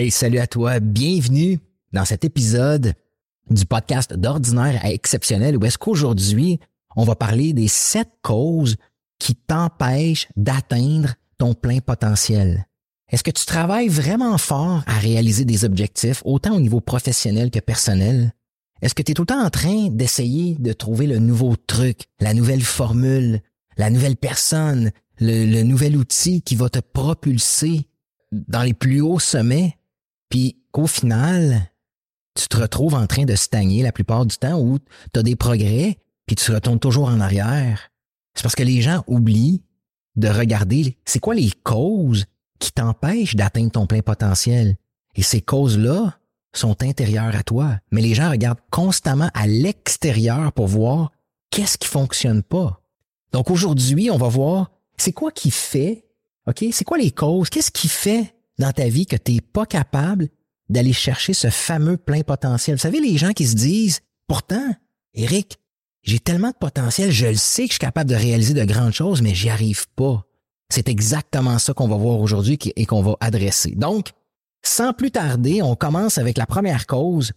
Hey, salut à toi, bienvenue dans cet épisode du podcast d'ordinaire à exceptionnel où est-ce qu'aujourd'hui, on va parler des sept causes qui t'empêchent d'atteindre ton plein potentiel. Est-ce que tu travailles vraiment fort à réaliser des objectifs, autant au niveau professionnel que personnel? Est-ce que tu es tout le temps en train d'essayer de trouver le nouveau truc, la nouvelle formule, la nouvelle personne, le, le nouvel outil qui va te propulser dans les plus hauts sommets? Puis qu'au final, tu te retrouves en train de stagner la plupart du temps où tu as des progrès, puis tu retournes toujours en arrière. C'est parce que les gens oublient de regarder c'est quoi les causes qui t'empêchent d'atteindre ton plein potentiel? Et ces causes-là sont intérieures à toi. Mais les gens regardent constamment à l'extérieur pour voir qu'est-ce qui fonctionne pas. Donc aujourd'hui, on va voir c'est quoi qui fait, OK? C'est quoi les causes? Qu'est-ce qui fait dans ta vie que tu n'es pas capable d'aller chercher ce fameux plein potentiel. Vous savez, les gens qui se disent, pourtant, Eric, j'ai tellement de potentiel, je le sais que je suis capable de réaliser de grandes choses, mais j'y arrive pas. C'est exactement ça qu'on va voir aujourd'hui et qu'on va adresser. Donc, sans plus tarder, on commence avec la première cause,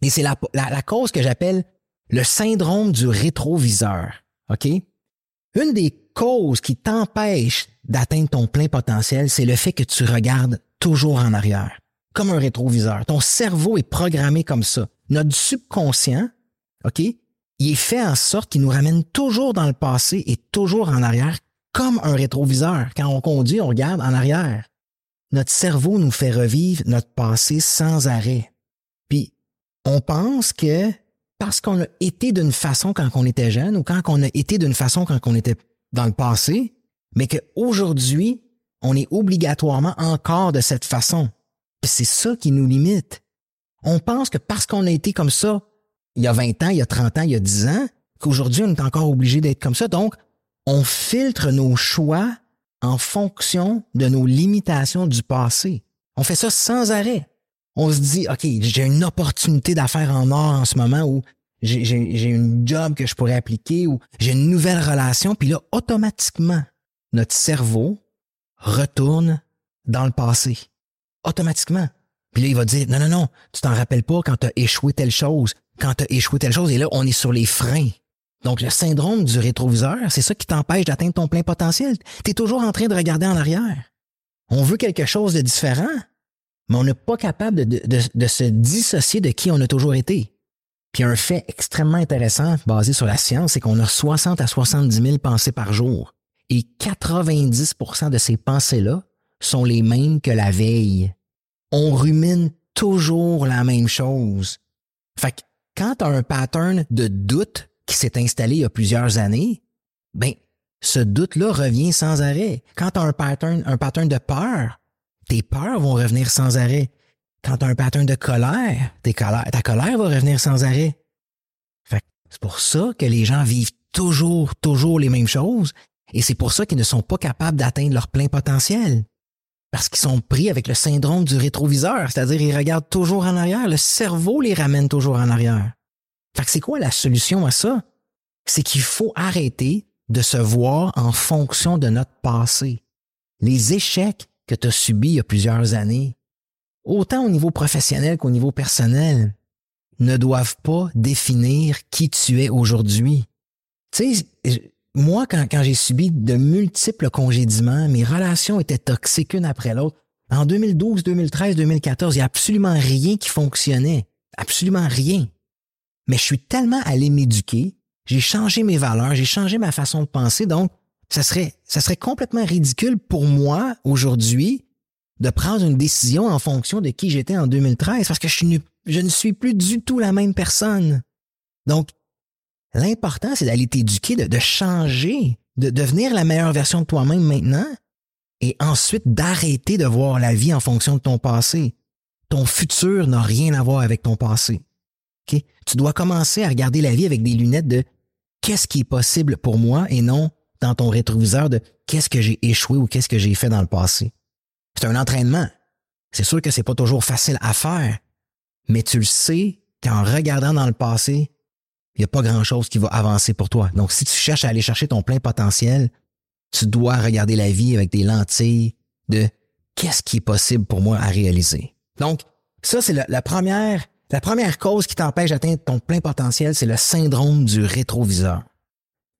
et c'est la, cause que j'appelle le syndrome du rétroviseur. OK? Une des causes qui t'empêche d'atteindre ton plein potentiel, c'est le fait que tu regardes toujours en arrière, comme un rétroviseur. Ton cerveau est programmé comme ça. Notre subconscient, OK, il est fait en sorte qu'il nous ramène toujours dans le passé et toujours en arrière, comme un rétroviseur. Quand on conduit, on regarde en arrière. Notre cerveau nous fait revivre notre passé sans arrêt. Puis, on pense que parce qu'on a été d'une façon quand on était jeune ou quand on a été d'une façon quand on était dans le passé, mais qu'aujourd'hui, on est obligatoirement encore de cette façon. C'est ça qui nous limite. On pense que parce qu'on a été comme ça il y a 20 ans, il y a 30 ans, il y a 10 ans, qu'aujourd'hui on est encore obligé d'être comme ça. Donc, on filtre nos choix en fonction de nos limitations du passé. On fait ça sans arrêt. On se dit, OK, j'ai une opportunité d'affaires en or en ce moment où j'ai une job que je pourrais appliquer ou j'ai une nouvelle relation, puis là, automatiquement, notre cerveau retourne dans le passé. Automatiquement. Puis là, il va dire, non, non, non, tu t'en rappelles pas quand tu as échoué telle chose, quand tu as échoué telle chose, et là, on est sur les freins. Donc, le syndrome du rétroviseur, c'est ça qui t'empêche d'atteindre ton plein potentiel. Tu es toujours en train de regarder en arrière. On veut quelque chose de différent, mais on n'est pas capable de, de, de se dissocier de qui on a toujours été. Puis un fait extrêmement intéressant basé sur la science, c'est qu'on a 60 à 70 000 pensées par jour. Et 90% de ces pensées-là sont les mêmes que la veille. On rumine toujours la même chose. Fait que quand tu un pattern de doute qui s'est installé il y a plusieurs années, ben, ce doute-là revient sans arrêt. Quand tu un pattern, un pattern de peur, tes peurs vont revenir sans arrêt. Quand tu as un pattern de colère, ta colère va revenir sans arrêt. c'est pour ça que les gens vivent toujours, toujours les mêmes choses. Et c'est pour ça qu'ils ne sont pas capables d'atteindre leur plein potentiel. Parce qu'ils sont pris avec le syndrome du rétroviseur, c'est-à-dire ils regardent toujours en arrière. Le cerveau les ramène toujours en arrière. Fait que c'est quoi la solution à ça? C'est qu'il faut arrêter de se voir en fonction de notre passé. Les échecs que tu as subis il y a plusieurs années, autant au niveau professionnel qu'au niveau personnel, ne doivent pas définir qui tu es aujourd'hui. Tu sais, moi, quand, j'ai subi de multiples congédiements, mes relations étaient toxiques une après l'autre. En 2012, 2013, 2014, il n'y a absolument rien qui fonctionnait. Absolument rien. Mais je suis tellement allé m'éduquer, j'ai changé mes valeurs, j'ai changé ma façon de penser, donc ça serait, ça serait complètement ridicule pour moi aujourd'hui de prendre une décision en fonction de qui j'étais en 2013 parce que je, ne suis plus du tout la même personne. Donc, l'important, c'est d'aller t'éduquer, de, de changer de devenir la meilleure version de toi-même maintenant et ensuite d'arrêter de voir la vie en fonction de ton passé. Ton futur n'a rien à voir avec ton passé. Okay? Tu dois commencer à regarder la vie avec des lunettes de qu'est-ce qui est possible pour moi et non dans ton rétroviseur de qu'est-ce que j'ai échoué ou qu'est-ce que j'ai fait dans le passé. C'est un entraînement. C'est sûr que c'est pas toujours facile à faire, mais tu le sais qu'en regardant dans le passé, il n'y a pas grand-chose qui va avancer pour toi. Donc, si tu cherches à aller chercher ton plein potentiel, tu dois regarder la vie avec des lentilles de qu'est-ce qui est possible pour moi à réaliser. Donc, ça, c'est la, première, la première cause qui t'empêche d'atteindre ton plein potentiel, c'est le syndrome du rétroviseur.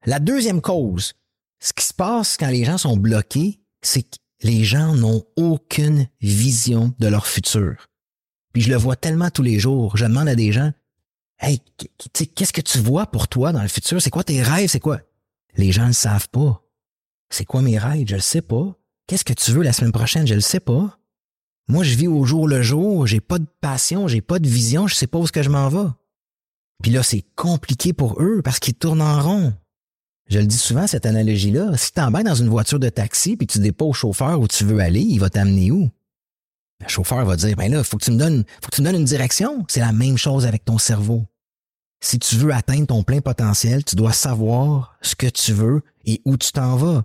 La deuxième cause, ce qui se passe quand les gens sont bloqués, c'est les gens n'ont aucune vision de leur futur. Puis je le vois tellement tous les jours. Je demande à des gens, Hey, qu'est-ce que tu vois pour toi dans le futur? C'est quoi tes rêves? C'est quoi? Les gens ne savent pas. C'est quoi mes rêves? Je le sais pas. Qu'est-ce que tu veux la semaine prochaine? Je le sais pas. Moi, je vis au jour le jour, j'ai pas de passion, j'ai pas de vision, je sais pas où est-ce que je m'en vais. Puis là, c'est compliqué pour eux parce qu'ils tournent en rond. Je le dis souvent, cette analogie-là. Si tu t'embarques dans une voiture de taxi puis tu pas au chauffeur où tu veux aller, il va t'amener où? Le chauffeur va dire, ben là, faut que tu me donnes, faut que tu me donnes une direction. C'est la même chose avec ton cerveau. Si tu veux atteindre ton plein potentiel, tu dois savoir ce que tu veux et où tu t'en vas.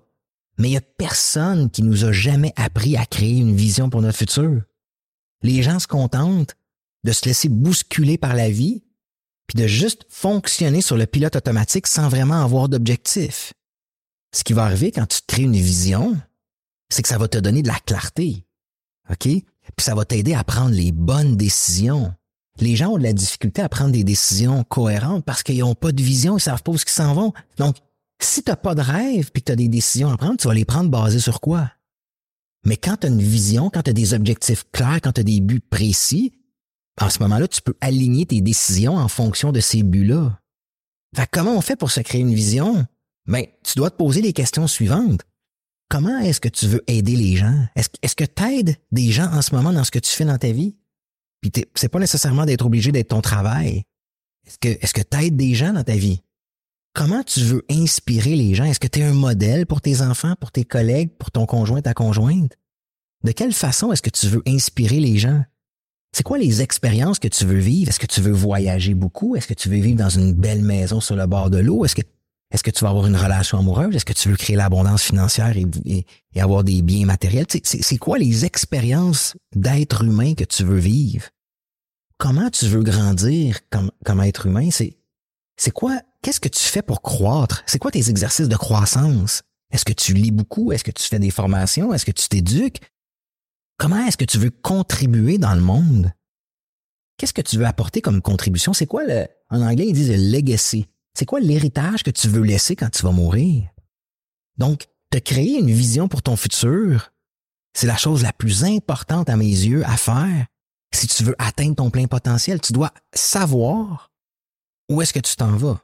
Mais il y a personne qui nous a jamais appris à créer une vision pour notre futur. Les gens se contentent de se laisser bousculer par la vie, puis de juste fonctionner sur le pilote automatique sans vraiment avoir d'objectif. Ce qui va arriver quand tu crées une vision, c'est que ça va te donner de la clarté. OK? Puis ça va t'aider à prendre les bonnes décisions. Les gens ont de la difficulté à prendre des décisions cohérentes parce qu'ils n'ont pas de vision, ils savent pas où ils s'en vont. Donc, si tu n'as pas de rêve puis que tu as des décisions à prendre, tu vas les prendre basées sur quoi? Mais quand tu as une vision, quand tu as des objectifs clairs, quand tu as des buts précis, en ce moment-là, tu peux aligner tes décisions en fonction de ces buts-là. Fait comment on fait pour se créer une vision? Ben, tu dois te poser les questions suivantes comment est-ce que tu veux aider les gens? Est-ce, que tu aides des gens en ce moment dans ce que tu fais dans ta vie? Puis c'est pas nécessairement d'être obligé d'être ton travail. Est-ce que est-ce que tu aides des gens dans ta vie? Comment tu veux inspirer les gens? Est-ce que tu es un modèle pour tes enfants, pour tes collègues, pour ton conjoint, ta conjointe? De quelle façon est-ce que tu veux inspirer les gens? C'est quoi les expériences que tu veux vivre? Est-ce que tu veux voyager beaucoup? Est-ce que tu veux vivre dans une belle maison sur le bord de l'eau? Est-ce que est-ce que tu vas avoir une relation amoureuse? Est-ce que tu veux créer l'abondance financière et, avoir des biens matériels? C'est quoi les expériences d'être humain que tu veux vivre? Comment tu veux grandir comme, comme être humain? C'est quoi? Qu'est-ce que tu fais pour croître? C'est quoi tes exercices de croissance? Est-ce que tu lis beaucoup? Est-ce que tu fais des formations? Est-ce que tu t'éduques? Comment est-ce que tu veux contribuer dans le monde? Qu'est-ce que tu veux apporter comme contribution? C'est quoi le, en anglais, ils disent le legacy. C'est quoi l'héritage que tu veux laisser quand tu vas mourir? Donc, te créer une vision pour ton futur, c'est la chose la plus importante à mes yeux à faire. Si tu veux atteindre ton plein potentiel, tu dois savoir où est-ce que tu t'en vas.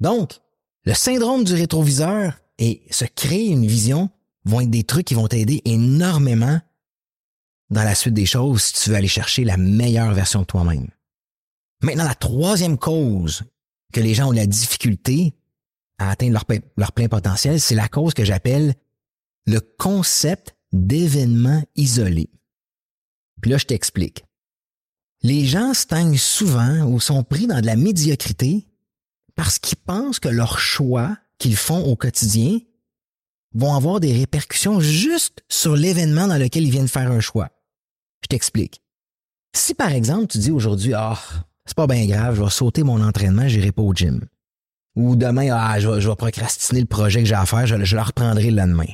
Donc, le syndrome du rétroviseur et se créer une vision vont être des trucs qui vont t'aider énormément dans la suite des choses si tu veux aller chercher la meilleure version de toi-même. Maintenant, la troisième cause que les gens ont la difficulté à atteindre leur, plein potentiel, c'est la cause que j'appelle le concept d'événement isolé. Puis là, je t'explique. Les gens stagnent souvent ou sont pris dans de la médiocrité parce qu'ils pensent que leurs choix qu'ils font au quotidien vont avoir des répercussions juste sur l'événement dans lequel ils viennent faire un choix. Je t'explique. Si par exemple tu dis aujourd'hui, ah, c'est pas bien grave, je vais sauter mon entraînement, j'irai pas au gym. Ou demain, ah, je, vais, procrastiner le projet que j'ai à faire, je, le reprendrai le lendemain.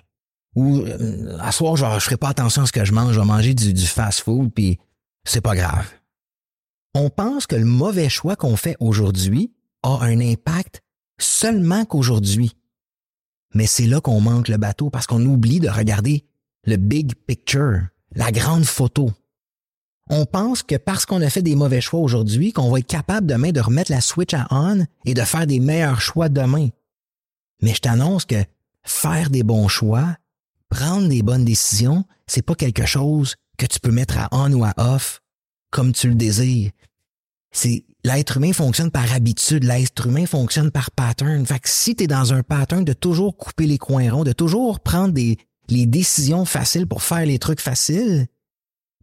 Ou euh, à soir, je, je ferai pas attention à ce que je mange, je vais manger du, du fast-food, puis c'est pas grave. On pense que le mauvais choix qu'on fait aujourd'hui a un impact seulement qu'aujourd'hui. Mais c'est là qu'on manque le bateau parce qu'on oublie de regarder le big picture, la grande photo on pense que parce qu'on a fait des mauvais choix aujourd'hui, qu'on va être capable demain de remettre la switch à on et de faire des meilleurs choix demain. Mais je t'annonce que faire des bons choix, prendre des bonnes décisions, c'est pas quelque chose que tu peux mettre à on ou à off comme tu le désires. c'est l'être humain fonctionne par habitude, l'être humain fonctionne par pattern. Fait que si tu es dans un pattern de toujours couper les coins ronds, de toujours prendre des, les décisions faciles pour faire les trucs faciles,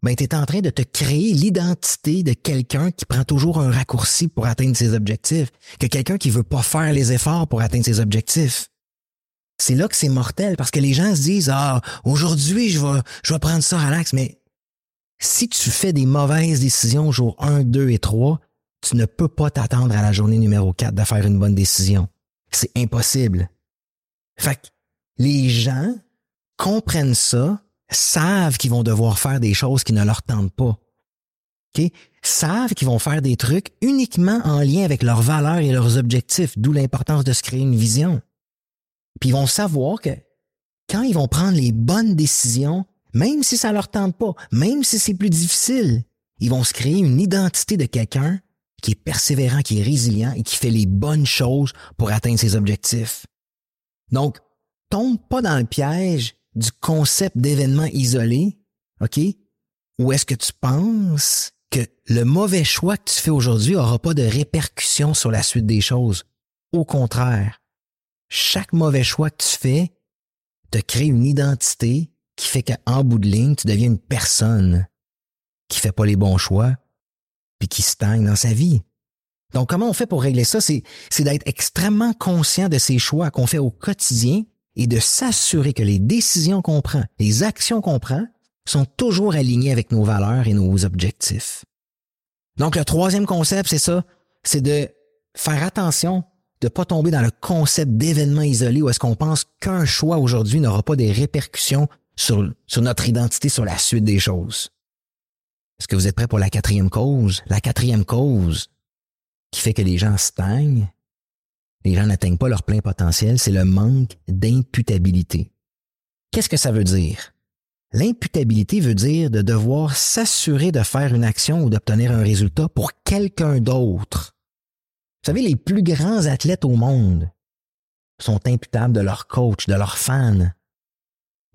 ben tu es en train de te créer l'identité de quelqu'un qui prend toujours un raccourci pour atteindre ses objectifs, que quelqu'un qui veut pas faire les efforts pour atteindre ses objectifs. C'est là que c'est mortel parce que les gens se disent ah aujourd'hui je vais je vais prendre ça relax mais si tu fais des mauvaises décisions jour 1, 2 et 3, tu ne peux pas t'attendre à la journée numéro 4 de faire une bonne décision. C'est impossible. Fait que les gens comprennent ça, savent qu'ils vont devoir faire des choses qui ne leur tentent pas. Okay? Savent qu'ils vont faire des trucs uniquement en lien avec leurs valeurs et leurs objectifs, d'où l'importance de se créer une vision. Puis ils vont savoir que quand ils vont prendre les bonnes décisions, même si ça leur tente pas, même si c'est plus difficile, ils vont se créer une identité de quelqu'un qui est persévérant, qui est résilient et qui fait les bonnes choses pour atteindre ses objectifs. Donc, tombe pas dans le piège du concept d'événement isolé, OK? Ou est-ce que tu penses que le mauvais choix que tu fais aujourd'hui aura pas de répercussions sur la suite des choses? Au contraire, chaque mauvais choix que tu fais te crée une identité qui fait qu'en bout de ligne, tu deviens une personne qui fait pas les bons choix puis qui stagne dans sa vie. Donc, comment on fait pour régler ça? C'est d'être extrêmement conscient de ces choix qu'on fait au quotidien et de s'assurer que les décisions qu'on prend, les actions qu'on prend, sont toujours alignées avec nos valeurs et nos objectifs. Donc, le troisième concept, c'est ça, c'est de faire attention de pas tomber dans le concept d'événement isolé où est-ce qu'on pense qu'un choix aujourd'hui n'aura pas des répercussions sur, notre identité, sur la suite des choses. Est-ce que vous êtes prêts pour la quatrième cause? La quatrième cause qui fait que les gens stagnent, les gens n'atteignent pas leur plein potentiel, c'est le manque d'imputabilité. Qu'est-ce que ça veut dire? L'imputabilité veut dire de devoir s'assurer de faire une action ou d'obtenir un résultat pour quelqu'un d'autre. Vous savez, les plus grands athlètes au monde sont imputables de leur coach, de leurs fans,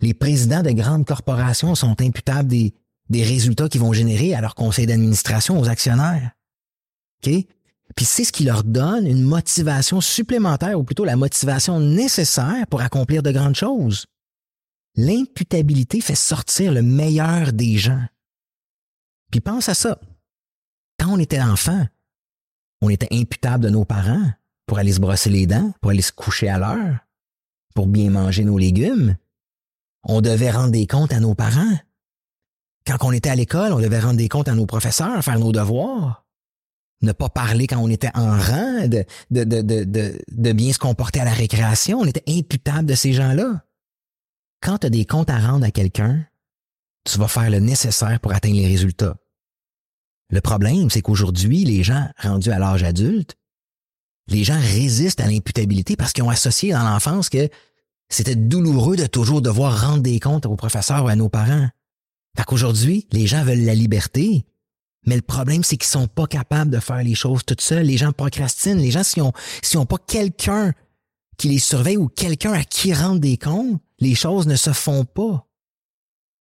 les présidents de grandes corporations sont imputables des, résultats qu'ils vont générer à leur conseil d'administration, aux actionnaires. OK? Puis c'est ce qui leur donne une motivation supplémentaire, ou plutôt la motivation nécessaire pour accomplir de grandes choses. L'imputabilité fait sortir le meilleur des gens. Puis pense à ça. Quand on était enfant, on était imputable de nos parents pour aller se brosser les dents, pour aller se coucher à l'heure, pour bien manger nos légumes, on devait rendre des comptes à nos parents. Quand on était à l'école, on devait rendre des comptes à nos professeurs, faire nos devoirs. Ne pas parler quand on était en rang, de, de, de, de, bien se comporter à la récréation. On était imputable de ces gens-là. Quand tu as des comptes à rendre à quelqu'un, tu vas faire le nécessaire pour atteindre les résultats. Le problème, c'est qu'aujourd'hui, les gens rendus à l'âge adulte, les gens résistent à l'imputabilité parce qu'ils ont associé dans l'enfance que c'était douloureux de toujours devoir rendre des comptes aux professeurs ou à nos parents. Fait qu'aujourd'hui, les gens veulent la liberté, mais le problème, c'est qu'ils sont pas capables de faire les choses tout seuls. Les gens procrastinent. Les gens, s'ils ont, ont pas quelqu'un qui les surveille ou quelqu'un à qui rendre des comptes, les choses ne se font pas.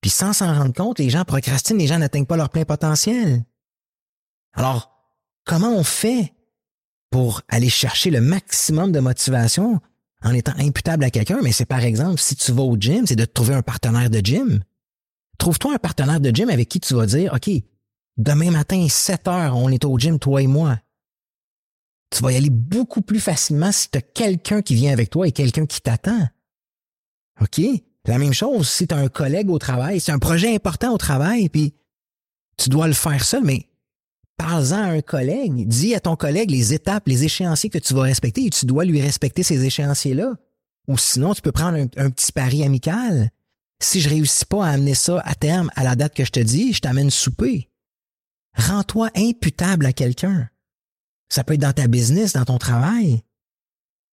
Puis sans s'en rendre compte, les gens procrastinent, les gens n'atteignent pas leur plein potentiel. Alors, comment on fait pour aller chercher le maximum de motivation en étant imputable à quelqu'un, mais c'est par exemple, si tu vas au gym, c'est de trouver un partenaire de gym. Trouve-toi un partenaire de gym avec qui tu vas dire, OK, demain matin, 7 heures, on est au gym, toi et moi. Tu vas y aller beaucoup plus facilement si tu as quelqu'un qui vient avec toi et quelqu'un qui t'attend. OK? La même chose si tu as un collègue au travail, c'est un projet important au travail, puis tu dois le faire seul, mais parle-en à un collègue. Dis à ton collègue les étapes, les échéanciers que tu vas respecter et tu dois lui respecter ces échéanciers-là. Ou sinon, tu peux prendre un, petit pari amical. Si je réussis pas à amener ça à terme à la date que je te dis, je t'amène souper. Rends-toi imputable à quelqu'un. Ça peut être dans ta business, dans ton travail.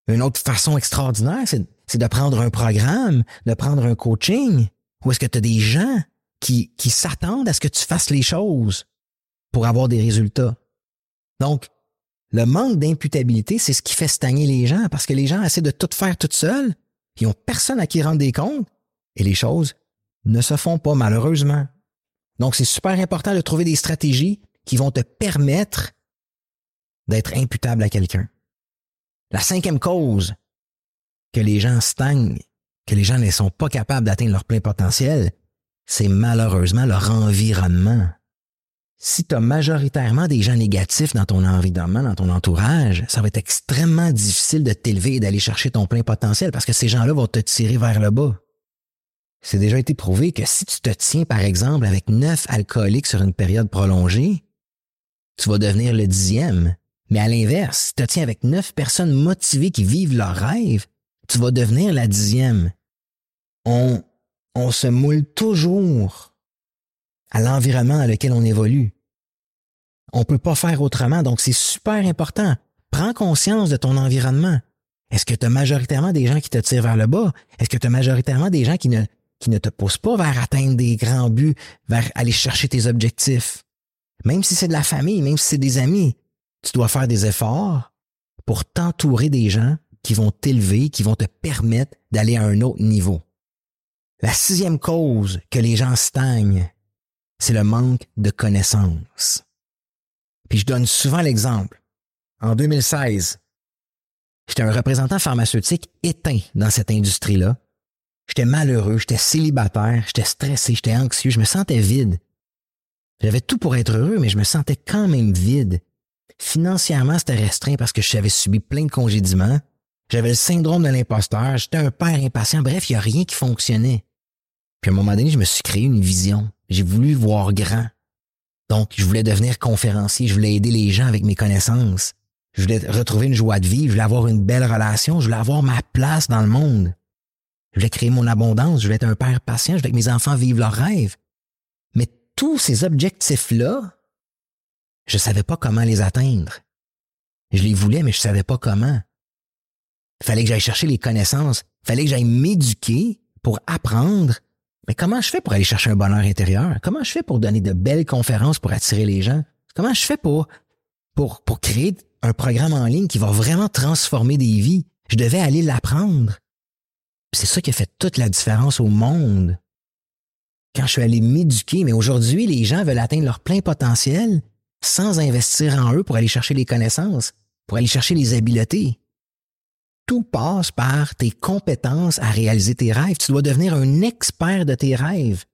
Une autre façon extraordinaire, c'est de prendre un programme, de prendre un coaching, où est-ce que tu as des gens qui, qui s'attendent à ce que tu fasses les choses pour avoir des résultats. Donc, le manque d'imputabilité, c'est ce qui fait stagner les gens parce que les gens essaient de tout faire tout seuls, ils ont personne à qui rendre des comptes et les choses ne se font pas malheureusement. Donc, c'est super important de trouver des stratégies qui vont te permettre d'être imputable à quelqu'un. La cinquième cause que les gens stagnent, que les gens ne sont pas capables d'atteindre leur plein potentiel, c'est malheureusement leur environnement. Si tu as majoritairement des gens négatifs dans ton environnement, dans ton entourage, ça va être extrêmement difficile de t'élever et d'aller chercher ton plein potentiel parce que ces gens-là vont te tirer vers le bas. C'est déjà été prouvé que si tu te tiens, par exemple, avec neuf alcooliques sur une période prolongée, tu vas devenir le dixième. Mais à l'inverse, si tu te tiens avec neuf personnes motivées qui vivent leurs rêves, tu vas devenir la dixième. On, on se moule toujours à l'environnement dans lequel on évolue. On peut pas faire autrement, donc c'est super important. Prends conscience de ton environnement. Est-ce que tu as majoritairement des gens qui te tirent vers le bas? Est-ce que tu as majoritairement des gens qui ne, qui ne te poussent pas vers atteindre des grands buts, vers aller chercher tes objectifs? Même si c'est de la famille, même si c'est des amis, tu dois faire des efforts pour t'entourer des gens qui vont t'élever, qui vont te permettre d'aller à un autre niveau. La sixième cause que les gens stagnent, c'est le manque de connaissances. Puis je donne souvent l'exemple. En 2016, j'étais un représentant pharmaceutique éteint dans cette industrie-là. J'étais malheureux, j'étais célibataire, j'étais stressé, j'étais anxieux, je me sentais vide. J'avais tout pour être heureux, mais je me sentais quand même vide. Financièrement, c'était restreint parce que j'avais subi plein de congédiements. J'avais le syndrome de l'imposteur, j'étais un père impatient, bref, il n'y a rien qui fonctionnait. Puis à un moment donné, je me suis créé une vision. J'ai voulu voir grand. Donc, je voulais devenir conférencier, je voulais aider les gens avec mes connaissances. Je voulais retrouver une joie de vivre, je voulais avoir une belle relation, je voulais avoir ma place dans le monde. Je voulais créer mon abondance, je voulais être un père patient, je voulais que mes enfants vivent leurs rêves. Mais tous ces objectifs-là, je savais pas comment les atteindre. Je les voulais, mais je savais pas comment. Il fallait que j'aille chercher les connaissances, il fallait que j'aille m'éduquer pour apprendre mais comment je fais pour aller chercher un bonheur intérieur? Comment je fais pour donner de belles conférences pour attirer les gens? Comment je fais pour, pour, pour créer un programme en ligne qui va vraiment transformer des vies? Je devais aller l'apprendre. C'est ça qui a fait toute la différence au monde. Quand je suis allé m'éduquer, mais aujourd'hui, les gens veulent atteindre leur plein potentiel sans investir en eux pour aller chercher les connaissances, pour aller chercher les habiletés tout passe par tes compétences à réaliser tes rêves. Tu dois devenir un expert de tes rêves.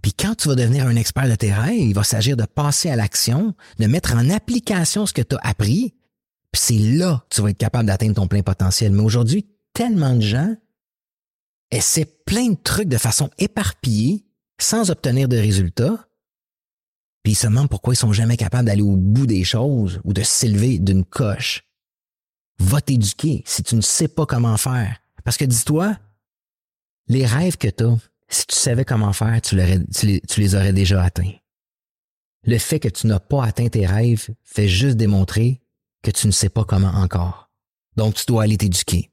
Puis quand tu vas devenir un expert de tes rêves, il va s'agir de passer à l'action, de mettre en application ce que tu as appris. Puis c'est là que tu vas être capable d'atteindre ton plein potentiel. Mais aujourd'hui, tellement de gens essaient plein de trucs de façon éparpillée, sans obtenir de résultats. Puis ils se demandent pourquoi ils sont jamais capables d'aller au bout des choses ou de s'élever d'une coche va t'éduquer si tu ne sais pas comment faire. Parce que dis-toi, les rêves que tu as, si tu savais comment faire, tu, les, tu les aurais déjà atteints. Le fait que tu n'as pas atteint tes rêves fait juste démontrer que tu ne sais pas comment encore. Donc, tu dois aller t'éduquer.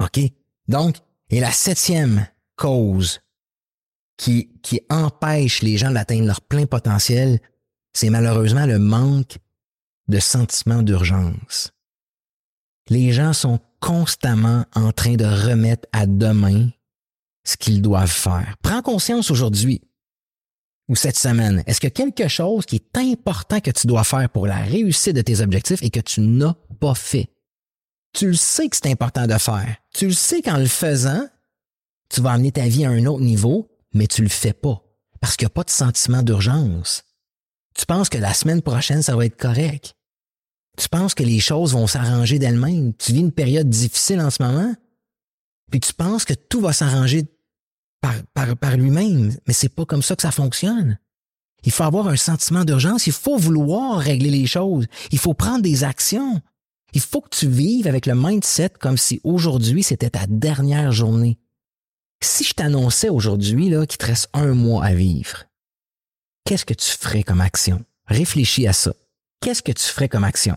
OK? Donc, et la septième cause qui, qui empêche les gens d'atteindre leur plein potentiel, c'est malheureusement le manque de sentiment d'urgence les gens sont constamment en train de remettre à demain ce qu'ils doivent faire. Prends conscience aujourd'hui ou cette semaine. Est-ce que quelque chose qui est important que tu dois faire pour la réussite de tes objectifs et que tu n'as pas fait? Tu le sais que c'est important de faire. Tu le sais qu'en le faisant, tu vas amener ta vie à un autre niveau, mais tu le fais pas parce qu'il n'y a pas de sentiment d'urgence. Tu penses que la semaine prochaine, ça va être correct. Tu penses que les choses vont s'arranger d'elles-mêmes. Tu vis une période difficile en ce moment, puis tu penses que tout va s'arranger par, par, par lui-même, mais c'est pas comme ça que ça fonctionne. Il faut avoir un sentiment d'urgence, il faut vouloir régler les choses, il faut prendre des actions. Il faut que tu vives avec le mindset comme si aujourd'hui c'était ta dernière journée. Si je t'annonçais aujourd'hui qu'il te reste un mois à vivre, qu'est-ce que tu ferais comme action? Réfléchis à ça. Qu'est-ce que tu ferais comme action?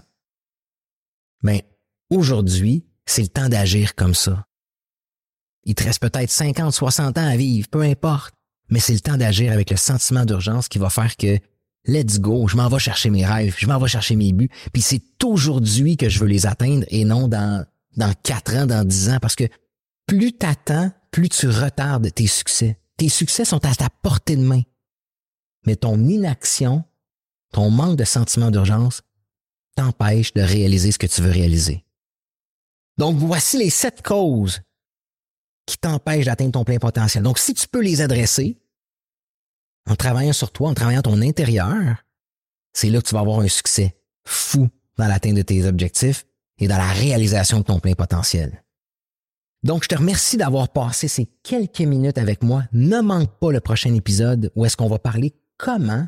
Mais aujourd'hui, c'est le temps d'agir comme ça. Il te reste peut-être 50, 60 ans à vivre, peu importe. Mais c'est le temps d'agir avec le sentiment d'urgence qui va faire que let's go, je m'en vais chercher mes rêves, je m'en vais chercher mes buts. Puis c'est aujourd'hui que je veux les atteindre et non dans, dans 4 ans, dans 10 ans. Parce que plus t'attends, plus tu retardes tes succès. Tes succès sont à ta portée de main. Mais ton inaction, ton manque de sentiment d'urgence t'empêchent de réaliser ce que tu veux réaliser. Donc, voici les sept causes qui t'empêchent d'atteindre ton plein potentiel. Donc, si tu peux les adresser en travaillant sur toi, en travaillant ton intérieur, c'est là que tu vas avoir un succès fou dans l'atteinte de tes objectifs et dans la réalisation de ton plein potentiel. Donc, je te remercie d'avoir passé ces quelques minutes avec moi. Ne manque pas le prochain épisode où est-ce qu'on va parler comment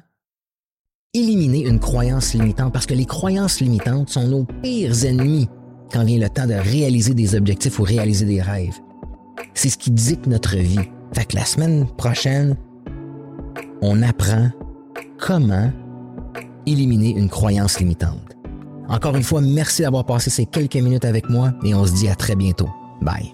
éliminer une croyance limitante parce que les croyances limitantes sont nos pires ennemis quand vient le temps de réaliser des objectifs ou réaliser des rêves. C'est ce qui dicte notre vie. Fait que la semaine prochaine, on apprend comment éliminer une croyance limitante. Encore une fois, merci d'avoir passé ces quelques minutes avec moi et on se dit à très bientôt. Bye.